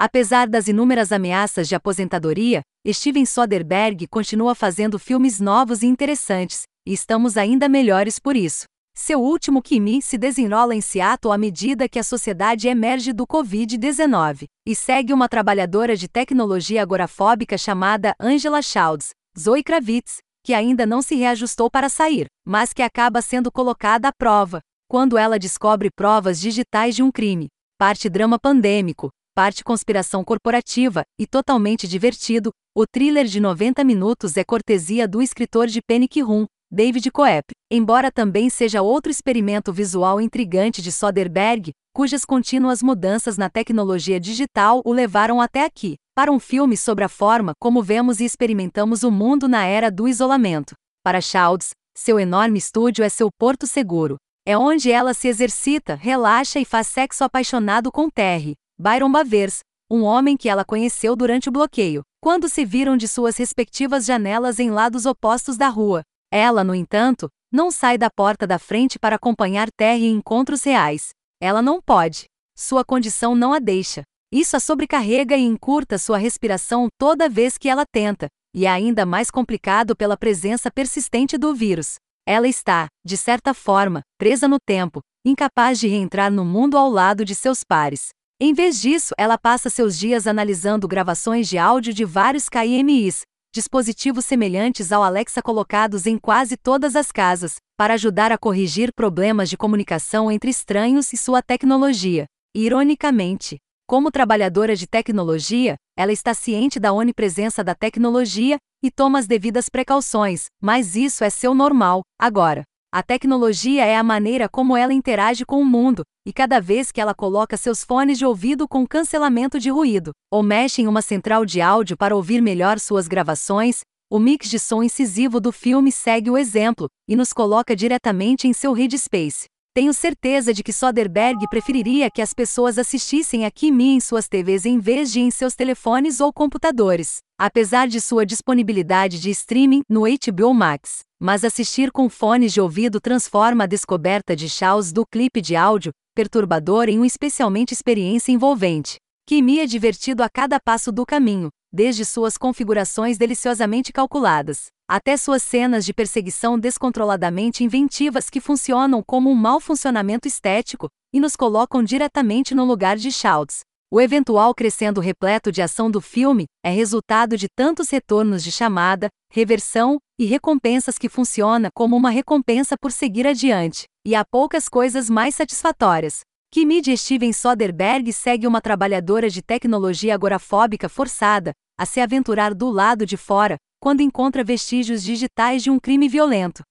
Apesar das inúmeras ameaças de aposentadoria, Steven Soderbergh continua fazendo filmes novos e interessantes, e estamos ainda melhores por isso. Seu último Kimi se desenrola em Seattle à medida que a sociedade emerge do Covid-19 e segue uma trabalhadora de tecnologia agorafóbica chamada Angela Childs, Zoe Kravitz, que ainda não se reajustou para sair, mas que acaba sendo colocada à prova quando ela descobre provas digitais de um crime. Parte drama pandêmico, parte conspiração corporativa e totalmente divertido, o thriller de 90 minutos é cortesia do escritor de Panic Room, David Coep, embora também seja outro experimento visual intrigante de Soderbergh, cujas contínuas mudanças na tecnologia digital o levaram até aqui, para um filme sobre a forma como vemos e experimentamos o mundo na era do isolamento. Para Childs, seu enorme estúdio é seu porto seguro. É onde ela se exercita, relaxa e faz sexo apaixonado com Terry, Byron Bavers, um homem que ela conheceu durante o bloqueio, quando se viram de suas respectivas janelas em lados opostos da rua. Ela, no entanto, não sai da porta da frente para acompanhar Terry em encontros reais. Ela não pode. Sua condição não a deixa. Isso a sobrecarrega e encurta sua respiração toda vez que ela tenta, e é ainda mais complicado pela presença persistente do vírus. Ela está, de certa forma, presa no tempo, incapaz de reentrar no mundo ao lado de seus pares. Em vez disso, ela passa seus dias analisando gravações de áudio de vários KIMIs, dispositivos semelhantes ao Alexa colocados em quase todas as casas, para ajudar a corrigir problemas de comunicação entre estranhos e sua tecnologia. Ironicamente, como trabalhadora de tecnologia, ela está ciente da onipresença da tecnologia e toma as devidas precauções, mas isso é seu normal, agora. A tecnologia é a maneira como ela interage com o mundo, e cada vez que ela coloca seus fones de ouvido com cancelamento de ruído, ou mexe em uma central de áudio para ouvir melhor suas gravações, o mix de som incisivo do filme segue o exemplo e nos coloca diretamente em seu headspace. Tenho certeza de que Soderbergh preferiria que as pessoas assistissem a Kimi em suas TVs em vez de em seus telefones ou computadores, apesar de sua disponibilidade de streaming no HBO Max. Mas assistir com fones de ouvido transforma a descoberta de Charles do clipe de áudio perturbador em uma especialmente experiência envolvente. Kimi é divertido a cada passo do caminho, desde suas configurações deliciosamente calculadas, até suas cenas de perseguição descontroladamente inventivas que funcionam como um mau funcionamento estético e nos colocam diretamente no lugar de Shouts. O eventual crescendo repleto de ação do filme é resultado de tantos retornos de chamada, reversão e recompensas que funciona como uma recompensa por seguir adiante, e há poucas coisas mais satisfatórias. Kimi Steven Soderbergh segue uma trabalhadora de tecnologia agorafóbica forçada a se aventurar do lado de fora, quando encontra vestígios digitais de um crime violento.